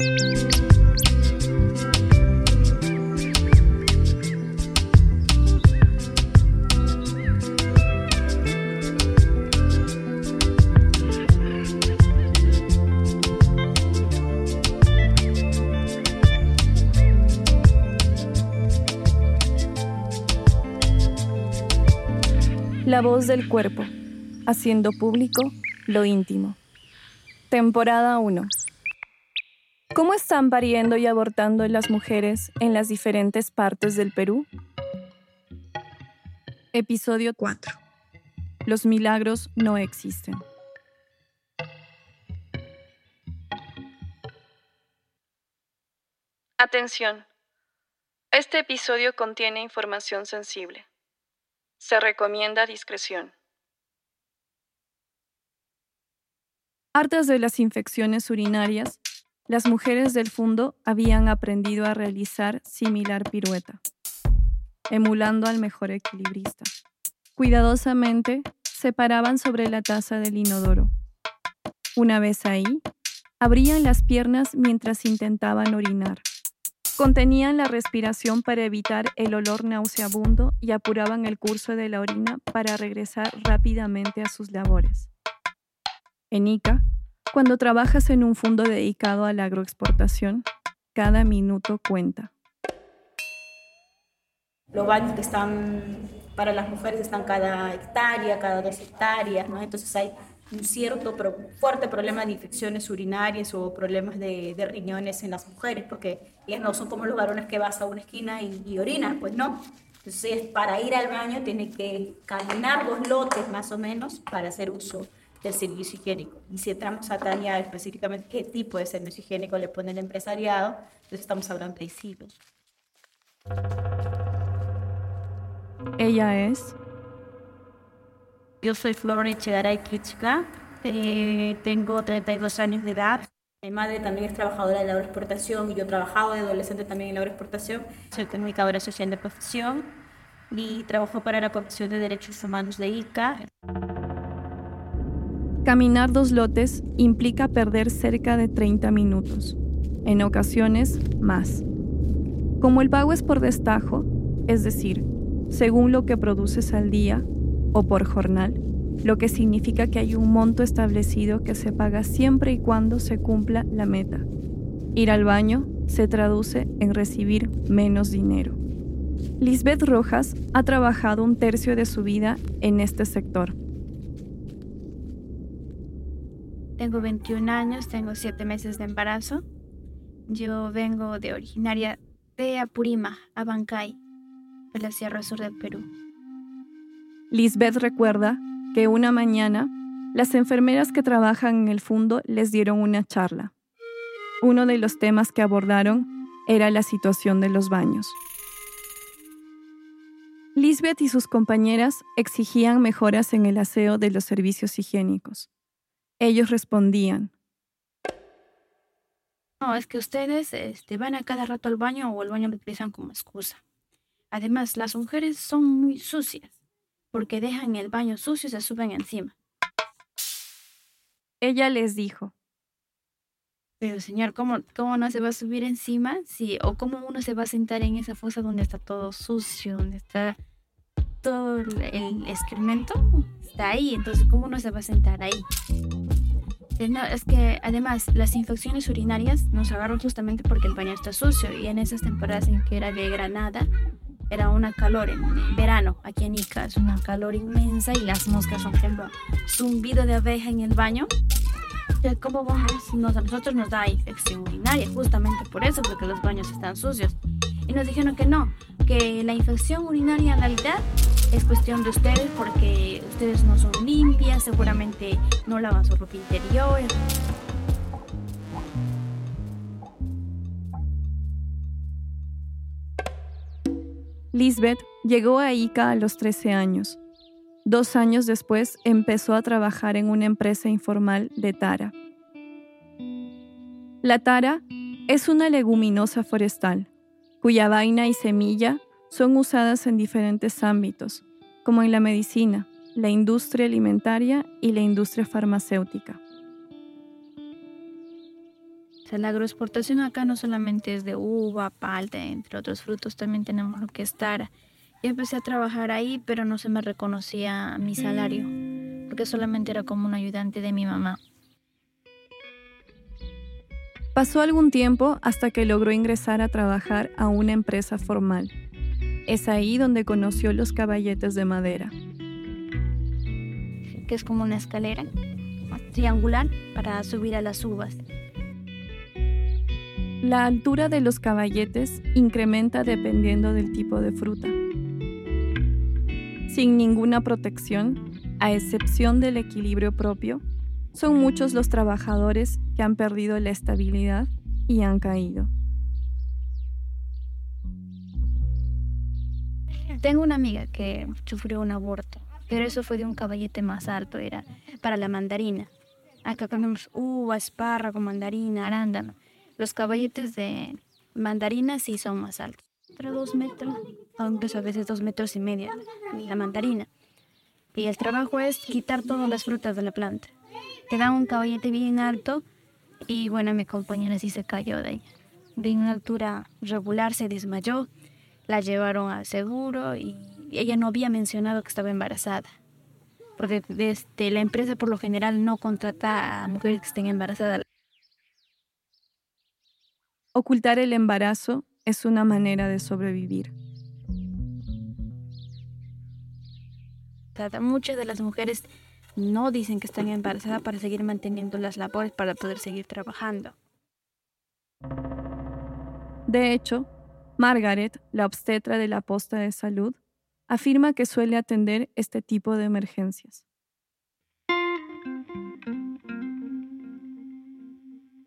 La voz del cuerpo, haciendo público lo íntimo. Temporada 1. ¿Cómo están pariendo y abortando las mujeres en las diferentes partes del Perú? Episodio 4. Los milagros no existen. Atención. Este episodio contiene información sensible. Se recomienda discreción. Hartas de las infecciones urinarias, las mujeres del fondo habían aprendido a realizar similar pirueta, emulando al mejor equilibrista. Cuidadosamente, se paraban sobre la taza del inodoro. Una vez ahí, abrían las piernas mientras intentaban orinar. Contenían la respiración para evitar el olor nauseabundo y apuraban el curso de la orina para regresar rápidamente a sus labores. En ICA, cuando trabajas en un fondo dedicado a la agroexportación, cada minuto cuenta. Los baños que están para las mujeres están cada hectárea, cada dos hectáreas, ¿no? Entonces hay un cierto pero fuerte problema de infecciones urinarias o problemas de, de, riñones en las mujeres, porque ellas no son como los varones que vas a una esquina y, y pues no. Entonces, para ir al baño tiene que caminar dos lotes más o menos para hacer uso del servicio higiénico. Y si entramos a Tania específicamente qué tipo de servicio higiénico le pone el empresariado, entonces estamos hablando de silos. Ella es yo soy Flor Echegaray Kichka, eh, tengo 32 años de edad. Mi madre también es trabajadora de la agroexportación y yo he trabajado de adolescente también en la agroexportación. Soy comunicadora social de profesión y trabajo para la Comisión de Derechos Humanos de ICA. Caminar dos lotes implica perder cerca de 30 minutos, en ocasiones más. Como el pago es por destajo, es decir, según lo que produces al día, o por jornal, lo que significa que hay un monto establecido que se paga siempre y cuando se cumpla la meta. Ir al baño se traduce en recibir menos dinero. Lisbeth Rojas ha trabajado un tercio de su vida en este sector. Tengo 21 años, tengo 7 meses de embarazo. Yo vengo de originaria de Apurima, Abancay, de la Sierra Sur del Perú. Lisbeth recuerda que una mañana las enfermeras que trabajan en el fondo les dieron una charla. Uno de los temas que abordaron era la situación de los baños. Lisbeth y sus compañeras exigían mejoras en el aseo de los servicios higiénicos. Ellos respondían. No, es que ustedes este, van a cada rato al baño o el baño lo utilizan como excusa. Además, las mujeres son muy sucias porque dejan el baño sucio y se suben encima. Ella les dijo. Pero señor, ¿cómo, ¿cómo no se va a subir encima? Sí, o cómo uno se va a sentar en esa fosa donde está todo sucio, donde está todo el, excremento, está ahí, entonces ¿cómo uno se va a sentar ahí? No, es que además las infecciones urinarias nos agarran justamente porque el baño está sucio y en esas temporadas en que era de granada, era una calor en verano aquí en Ica, es una calor inmensa y las moscas, son ejemplo, zumbido de abeja en el baño. ¿Cómo vamos? A nosotros nos da infección urinaria, justamente por eso, porque los baños están sucios. Y nos dijeron que no, que la infección urinaria en realidad es cuestión de ustedes porque ustedes no son limpias, seguramente no lavan su ropa interior. Lisbeth llegó a Ica a los 13 años. Dos años después empezó a trabajar en una empresa informal de tara. La tara es una leguminosa forestal, cuya vaina y semilla son usadas en diferentes ámbitos, como en la medicina, la industria alimentaria y la industria farmacéutica. O sea, la agroexportación acá no solamente es de uva, palta, entre otros frutos, también tenemos lo que es tara. Yo empecé a trabajar ahí, pero no se me reconocía mi salario, porque solamente era como un ayudante de mi mamá. Pasó algún tiempo hasta que logró ingresar a trabajar a una empresa formal. Es ahí donde conoció los caballetes de madera. Que es como una escalera triangular para subir a las uvas. La altura de los caballetes incrementa dependiendo del tipo de fruta. Sin ninguna protección, a excepción del equilibrio propio, son muchos los trabajadores que han perdido la estabilidad y han caído. Tengo una amiga que sufrió un aborto, pero eso fue de un caballete más alto, era para la mandarina. Acá tenemos uva, espárrago, mandarina, arándano. Los caballetes de mandarina sí son más altos, pero dos metros, aunque a veces dos metros y medio, la mandarina. Y el trabajo es quitar todas las frutas de la planta. Te dan un caballete bien alto y bueno, mi compañera sí se cayó de ahí. De una altura regular se desmayó, la llevaron al seguro y ella no había mencionado que estaba embarazada. Porque desde la empresa por lo general no contrata a mujeres que estén embarazadas. Ocultar el embarazo es una manera de sobrevivir. Muchas de las mujeres no dicen que están embarazadas para seguir manteniendo las labores para poder seguir trabajando. De hecho, Margaret, la obstetra de la posta de salud, afirma que suele atender este tipo de emergencias.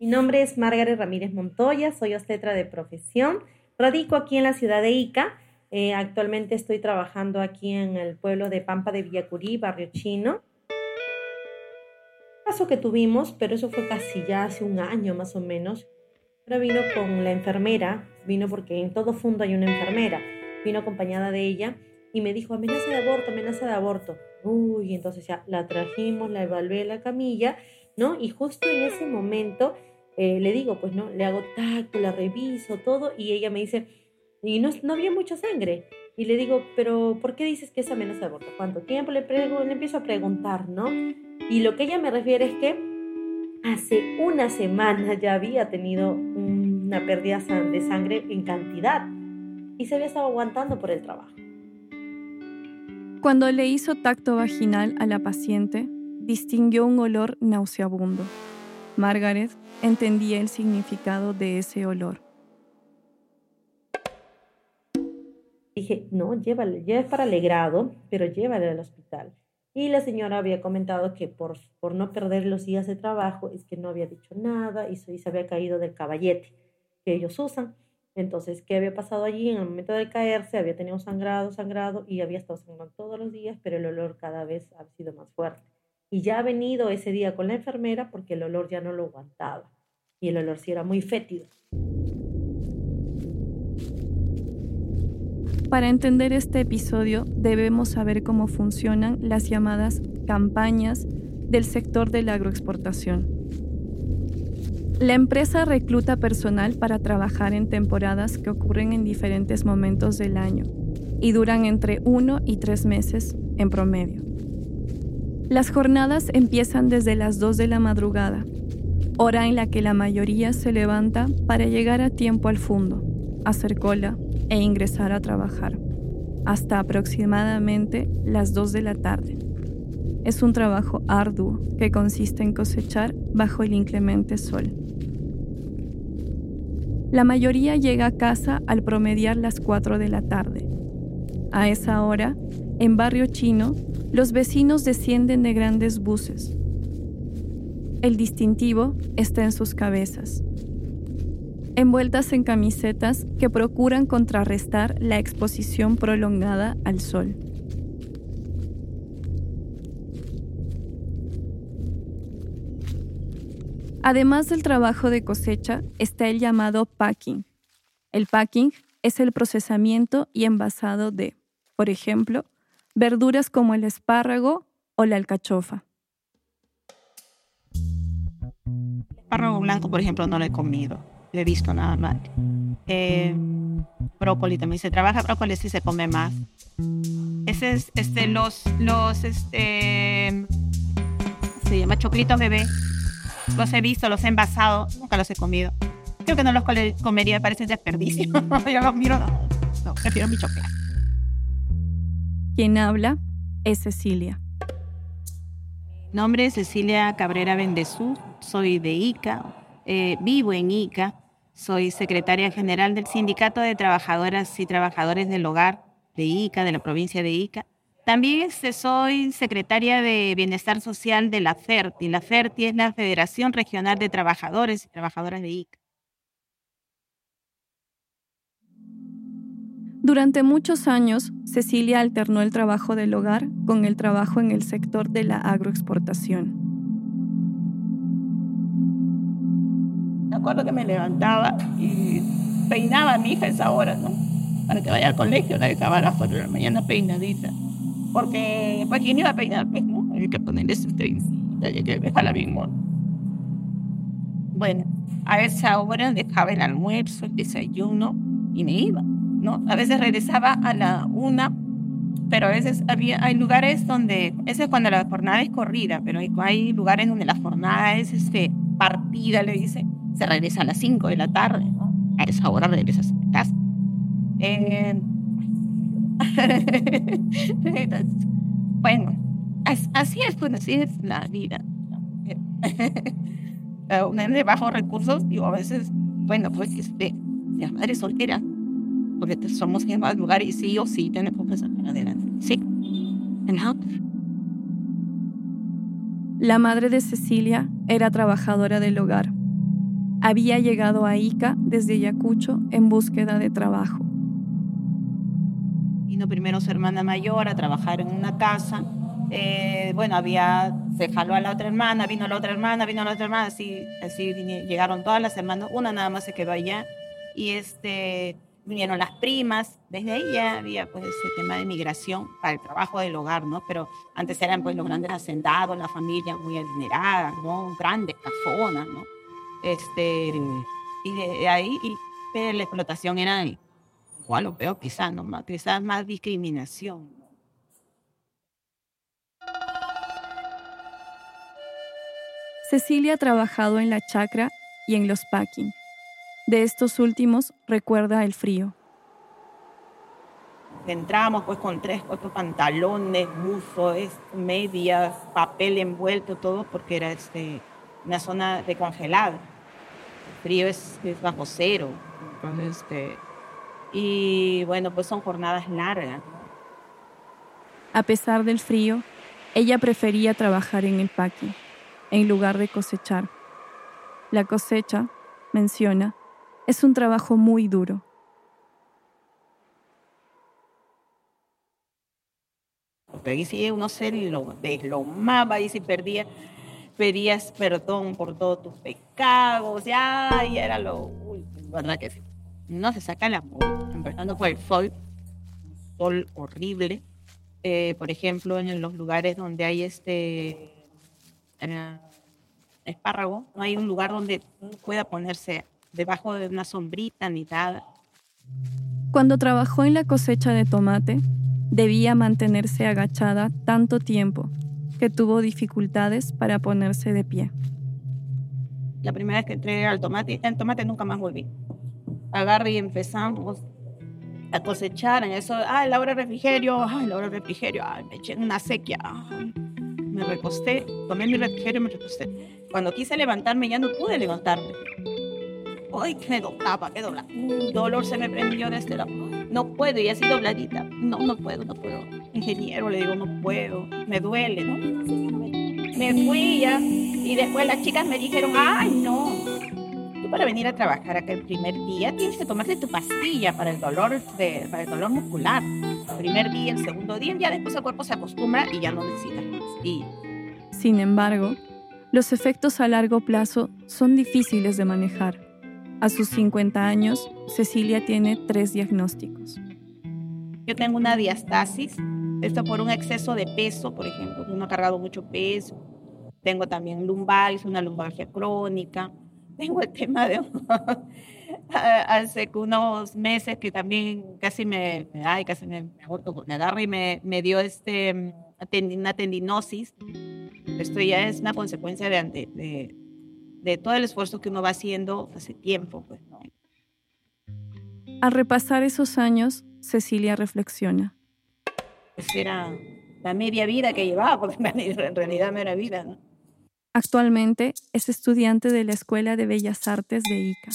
Mi nombre es Margaret Ramírez Montoya, soy obstetra de profesión. Radico aquí en la ciudad de Ica. Eh, actualmente estoy trabajando aquí en el pueblo de Pampa de Villacurí, barrio chino. Caso que tuvimos, pero eso fue casi ya hace un año más o menos. Ahora vino con la enfermera, vino porque en todo fondo hay una enfermera. Vino acompañada de ella y me dijo amenaza de aborto, amenaza de aborto. Uy, entonces ya la trajimos, la evalué la camilla, ¿no? Y justo en ese momento eh, le digo, pues no, le hago tacto, la reviso, todo, y ella me dice, y no, no había mucha sangre. Y le digo, pero ¿por qué dices que es amenaza de aborto? ¿Cuánto tiempo? Le, le empiezo a preguntar, ¿no? Y lo que ella me refiere es que hace una semana ya había tenido una pérdida de sangre en cantidad y se había estado aguantando por el trabajo. Cuando le hizo tacto vaginal a la paciente, distinguió un olor nauseabundo. Margaret entendía el significado de ese olor. Dije, no, llévale, ya es para alegrado, pero llévale al hospital. Y la señora había comentado que por, por no perder los días de trabajo es que no había dicho nada y se había caído del caballete que ellos usan. Entonces, ¿qué había pasado allí? En el momento de caerse había tenido sangrado, sangrado y había estado sangrando todos los días, pero el olor cada vez ha sido más fuerte. Y ya ha venido ese día con la enfermera porque el olor ya no lo aguantaba. Y el olor sí era muy fétido. Para entender este episodio debemos saber cómo funcionan las llamadas campañas del sector de la agroexportación. La empresa recluta personal para trabajar en temporadas que ocurren en diferentes momentos del año y duran entre uno y tres meses en promedio. Las jornadas empiezan desde las 2 de la madrugada, hora en la que la mayoría se levanta para llegar a tiempo al fondo, hacer cola e ingresar a trabajar, hasta aproximadamente las 2 de la tarde. Es un trabajo arduo que consiste en cosechar bajo el inclemente sol. La mayoría llega a casa al promediar las 4 de la tarde. A esa hora, en barrio chino, los vecinos descienden de grandes buses. El distintivo está en sus cabezas, envueltas en camisetas que procuran contrarrestar la exposición prolongada al sol. Además del trabajo de cosecha, está el llamado packing. El packing es el procesamiento y envasado de, por ejemplo, verduras como el espárrago o la alcachofa. espárrago blanco, por ejemplo, no lo he comido. Lo he visto nada más. Eh, brócoli también se trabaja brócoli sí se come más. Ese es este los los este se llama choclitos bebé. Los he visto, los he envasado, nunca los he comido. Creo que no los comería, parece desperdicio. Yo los miro, no, no, prefiero mi chocolate. Quien habla es Cecilia. Mi nombre es Cecilia Cabrera Bendezú, soy de ICA, eh, vivo en ICA, soy secretaria general del Sindicato de Trabajadoras y Trabajadores del Hogar de ICA, de la provincia de ICA. También este, soy secretaria de Bienestar Social de la FERTI. La FERTI es la Federación Regional de Trabajadores y Trabajadoras de ICA. Durante muchos años, Cecilia alternó el trabajo del hogar con el trabajo en el sector de la agroexportación. Me acuerdo que me levantaba y peinaba a mi hija a esa hora, ¿no? Para que vaya al colegio, la dejaba a las 4 de la mañana peinadita. Porque, pues, ¿quién iba a peinar? Pues, ¿no? Hay que ponerle su trencita y hay que dejarla bien mona. Bueno, a esa hora dejaba el almuerzo, el desayuno y me iba. ¿no? A veces regresaba a la una, pero a veces había, hay lugares donde, ese es cuando la jornada es corrida, pero hay, hay lugares donde la jornada es este, partida, le dice, se regresa a las cinco de la tarde, ¿no? A esa hora regresas a casa. Eh, bueno, así es, pues así es la vida. Una de bajos recursos, digo, a veces, bueno, pues este, las madres solteras porque somos en más lugar y sí o sí tenemos que salir adelante. Sí. La madre de Cecilia era trabajadora del hogar. Había llegado a Ica desde Ayacucho en búsqueda de trabajo. Vino primero su hermana mayor a trabajar en una casa. Eh, bueno, había, se jaló a la otra hermana, vino la otra hermana, vino la otra hermana, así, así llegaron todas las hermanas, una nada más se quedó allá. Y este, vinieron las primas, desde ahí ya había pues ese tema de migración para el trabajo del hogar, ¿no? Pero antes eran pues los grandes hacendados, la familia muy adinerada, ¿no? Grandes casonas, ¿no? Este, y de ahí y, la explotación era igual lo veo quizás, ¿no? Quizás más discriminación. Cecilia ha trabajado en la chacra y en los packing de estos últimos recuerda el frío. Entramos pues con tres, cuatro pantalones, buzos, medias, papel envuelto, todo porque era este, una zona de congelado. El frío es, bajo cero. este, y bueno, pues son jornadas largas. A pesar del frío, ella prefería trabajar en el paqui, en lugar de cosechar. La cosecha, menciona, es un trabajo muy duro. Porque ahí sí uno se lo deslomaba y si perdía, pedías perdón por todos tus pecados, ya, y era lo último, ¿verdad que sí? No se saca la multa, empezando por el sol, sol horrible. Eh, por ejemplo, en los lugares donde hay este eh, espárrago, no hay un lugar donde pueda ponerse debajo de una sombrita ni nada. Cuando trabajó en la cosecha de tomate, debía mantenerse agachada tanto tiempo que tuvo dificultades para ponerse de pie. La primera vez que entré al tomate, el tomate nunca más volví. Agarré y empezamos a cosechar en eso, ay, la hora de refrigerio, ay, la hora de refrigerio, ay, me eché una sequía, me recosté, tomé mi refrigerio me recosté. Cuando quise levantarme ya no pude levantarme ay, que me doblaba, que doblaba. Un dolor se me prendió desde este la... No puedo, y así dobladita. No, no puedo, no puedo. Ingeniero, le digo, no puedo, me duele, ¿no? Me fui ya, y después las chicas me dijeron, ay, no. Para venir a trabajar acá el primer día tienes que tomarte tu pastilla para el dolor, de, para el dolor muscular. El primer día, el segundo día, ya después el cuerpo se acostumbra y ya no necesitas pastilla. Sin embargo, los efectos a largo plazo son difíciles de manejar. A sus 50 años, Cecilia tiene tres diagnósticos. Yo tengo una diastasis, esto por un exceso de peso, por ejemplo, uno ha cargado mucho peso. tengo también lumbares, una lumbalgia crónica, tengo el tema de hace unos meses que también casi me, ay, casi me, me agarra y me, me dio este, una tendinosis. Esto ya es una consecuencia de, de, de, todo el esfuerzo que uno va haciendo hace tiempo. Pues, ¿no? Al repasar esos años, Cecilia reflexiona. Pues era la media vida que llevaba, porque en realidad no era vida. ¿no? Actualmente es estudiante de la Escuela de Bellas Artes de Ica.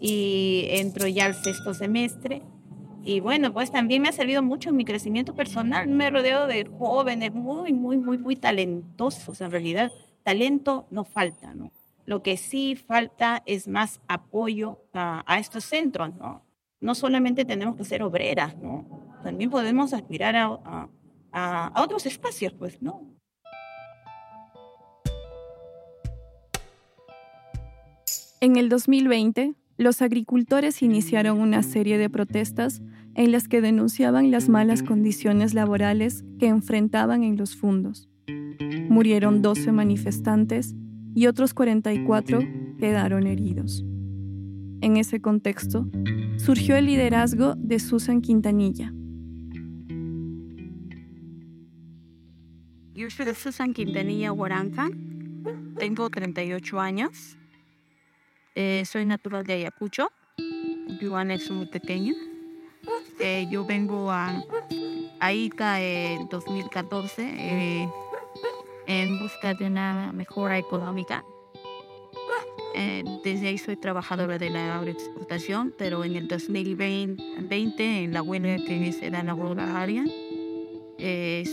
Y entro ya al sexto semestre. Y bueno, pues también me ha servido mucho en mi crecimiento personal. Me rodeo de jóvenes muy, muy, muy, muy talentosos. En realidad, talento no falta, ¿no? Lo que sí falta es más apoyo a, estos centros, ¿no? No solamente tenemos que ser obreras, ¿no? También podemos aspirar a, a, a otros espacios, pues, ¿no? En el 2020, los agricultores iniciaron una serie de protestas en las que denunciaban las malas condiciones laborales que enfrentaban en los fundos. Murieron 12 manifestantes y otros 44 quedaron heridos. En ese contexto, surgió el liderazgo de Susan Quintanilla. Yo soy Susan Quintanilla Huaranca, tengo 38 años eh, soy natural de Ayacucho. Yuan es muy pequeño. Eh, yo vengo a, Ica en 2014 eh, en busca de una mejora económica. desde ahí soy trabajadora de la agroexportación, pero en el 2020, en la huelga que se da en la huelga área,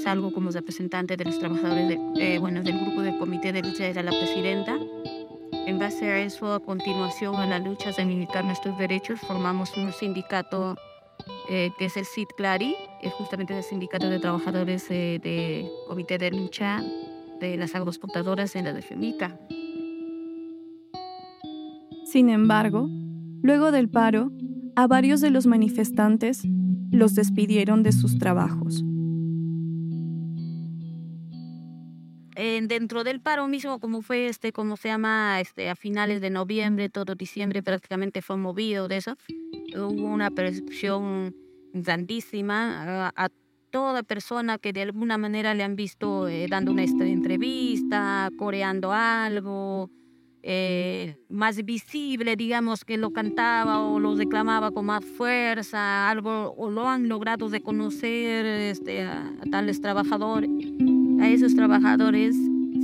salgo como representante de los trabajadores bueno, del grupo de comité de lucha, era la presidenta. En base a eso, a continuación a la lucha de militar nuestros derechos, formamos un sindicato eh, que es el CIT Clari, es justamente el sindicato de trabajadores eh, de comité de lucha de las agroexportadoras en la de. Sin embargo, luego del paro, a varios de los manifestantes los despidieron de sus trabajos. Dentro del paro mismo, como fue este, como se llama, este, a finales de noviembre, todo diciembre prácticamente fue movido de eso, hubo una percepción grandísima a, toda persona que de alguna manera le han visto eh, dando una entrevista, coreando algo, eh, más visible, digamos, que lo cantaba o lo reclamaba con más fuerza, algo, o lo han logrado reconocer este, a tales trabajadores a esos trabajadores,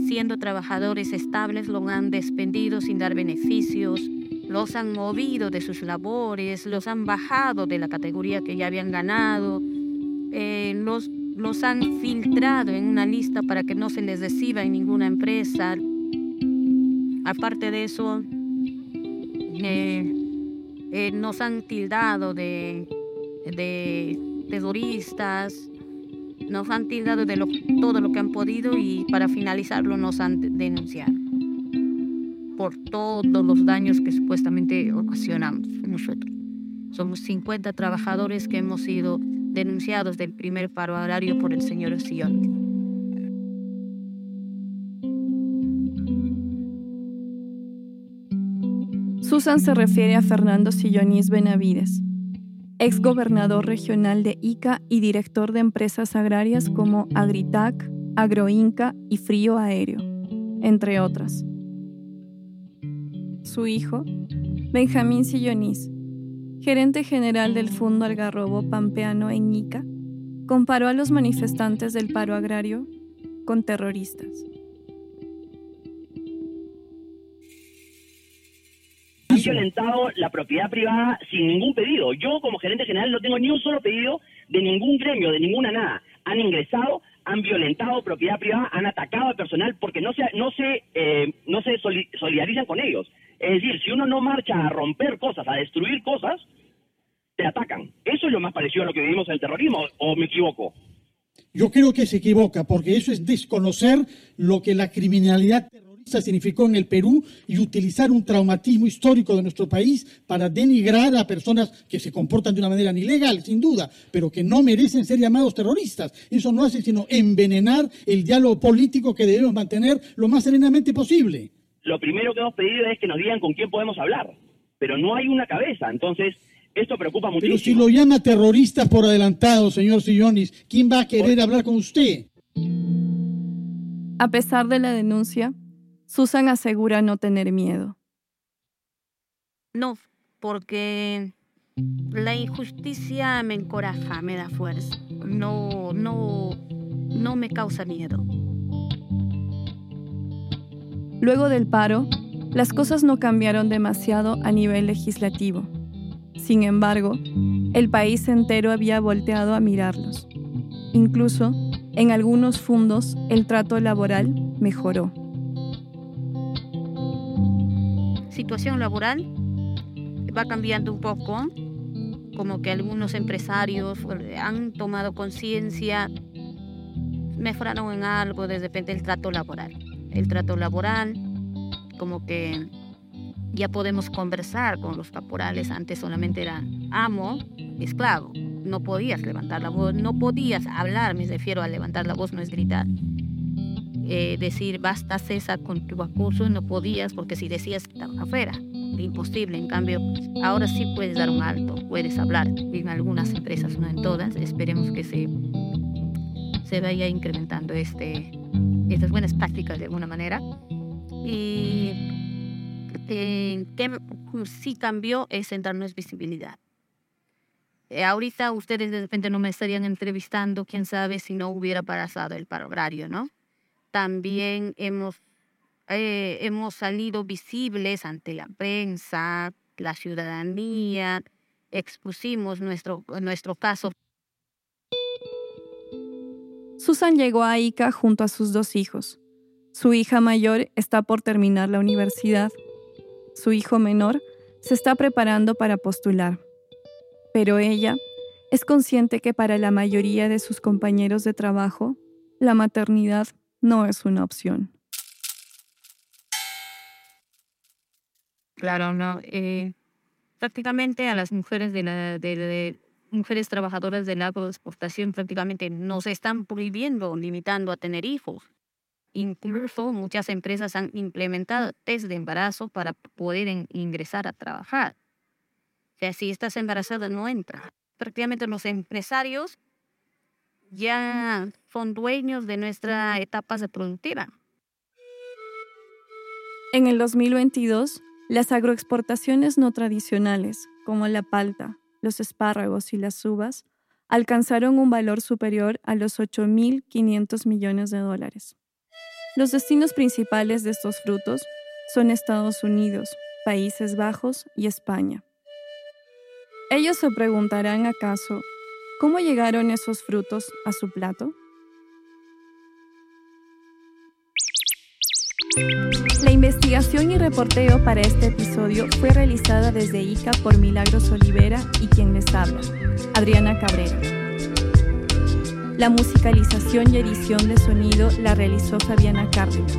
siendo trabajadores estables, los han despedido sin dar beneficios, los han movido de sus labores, los han bajado de la categoría que ya habían ganado, eh, los, los han filtrado en una lista para que no se les reciba en ninguna empresa. Aparte de eso, eh, eh, nos han tildado de, de terroristas, nos han tildado de todo lo que han podido y para finalizarlo nos han denunciado por todos los daños que supuestamente ocasionamos nosotros. Somos 50 trabajadores que hemos sido denunciados del primer paro horario por el señor Sillón. Susan se refiere a Fernando Sillonis Benavides, ex gobernador regional de Ica y director de empresas agrarias como Agritac, Agroinca y Frío Aéreo, entre otras. Su hijo, Benjamín Sillonís, gerente general del Fondo Algarrobo Pampeano en Ica, comparó a los manifestantes del paro agrario con terroristas. Violentado la propiedad privada sin ningún pedido. Yo como gerente general no tengo ni un solo pedido de ningún gremio, de ninguna nada. Han ingresado, han violentado propiedad privada, han atacado al personal porque no se, no se, eh, no se solidarizan con ellos. Es decir, si uno no marcha a romper cosas, a destruir cosas, te atacan. Eso es lo más parecido a lo que vivimos en el terrorismo, ¿o me equivoco? Yo creo que se equivoca, porque eso es desconocer lo que la criminalidad terrorista significó en el Perú y utilizar un traumatismo histórico de nuestro país para denigrar a personas que se comportan de una manera ilegal, sin duda, pero que no merecen ser llamados terroristas. Eso no hace sino envenenar el diálogo político que debemos mantener lo más serenamente posible. Lo primero que hemos pedido es que nos digan con quién podemos hablar, pero no hay una cabeza, entonces esto preocupa muchísimo. Pero si lo llama terrorista por adelantado, señor Sillonis, ¿quién va a querer hablar con usted? A pesar de la denuncia, Susan asegura no tener miedo. No, porque la injusticia me encoraja, me da fuerza. No, no, no me causa miedo. Luego del paro, las cosas no cambiaron demasiado a nivel legislativo. Sin embargo, el país entero había volteado a mirarlos. Incluso, en algunos fondos, el trato laboral mejoró. Situación laboral va cambiando un poco, como que algunos empresarios han tomado conciencia, mejoraron en algo de repente el trato laboral. El trato laboral, como que ya podemos conversar con los caporales. Antes solamente era amo, esclavo. No podías levantar la voz, no podías hablar, me refiero a levantar la voz, no es gritar. Eh, decir basta César con tu acuso, no podías porque si decías estaba afuera, imposible. En cambio, ahora sí puedes dar un alto, puedes hablar. En algunas empresas, no en todas. Esperemos que se, se vaya incrementando este, estas buenas prácticas de alguna manera. Y eh, que sí cambió es en darnos visibilidad. Eh, ahorita ustedes de repente no me estarían entrevistando, quién sabe si no hubiera pasado el paro agrario, ¿no? También hemos, eh, hemos salido visibles ante la prensa, la ciudadanía, expusimos nuestro, nuestro caso. Susan llegó a Ica junto a sus dos hijos. Su hija mayor está por terminar la universidad su hijo menor, se está preparando para postular. Pero ella es consciente que para la mayoría de sus compañeros de trabajo, la maternidad no es una opción. Claro, no. Eh, prácticamente a las mujeres de, la, mujeres trabajadoras de la agroexportación prácticamente nos están prohibiendo, limitando a tener hijos. Incluso muchas empresas han implementado test de embarazo para poder ingresar a trabajar. Si estás embarazada no entra. Prácticamente los empresarios ya son dueños de nuestra etapa reproductiva. En el 2022, las agroexportaciones no tradicionales, como la palta, los espárragos y las uvas, alcanzaron un valor superior a los 8.500 millones de dólares. Los destinos principales de estos frutos son Estados Unidos, Países Bajos y España. Ellos se preguntarán acaso, ¿cómo llegaron esos frutos a su plato? La investigación y reporteo para este episodio fue realizada desde ICA por Milagros Olivera y quien les habla, Adriana Cabrera. La musicalización y edición de sonido la realizó Fabiana Cárdenas.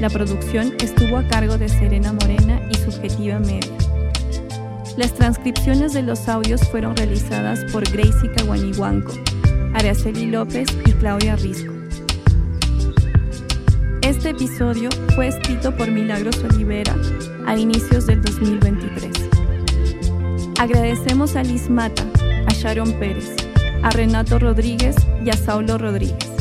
La producción estuvo a cargo de Serena Morena y Subjetiva Media. Las transcripciones de los audios fueron realizadas por Gracie Caguanihuanco, Araceli López y Claudia Risco. Este episodio fue escrito por Milagros Olivera a inicios del 2023. Agradecemos a Liz Mata, a Sharon Pérez, a Renato Rodríguez y a Saulo Rodríguez.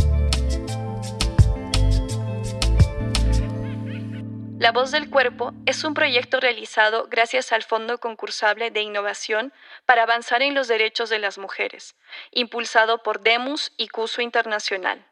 La Voz del Cuerpo es un proyecto realizado gracias al Fondo Concursable de Innovación para avanzar en los derechos de las mujeres, impulsado por Demus y Cuso Internacional.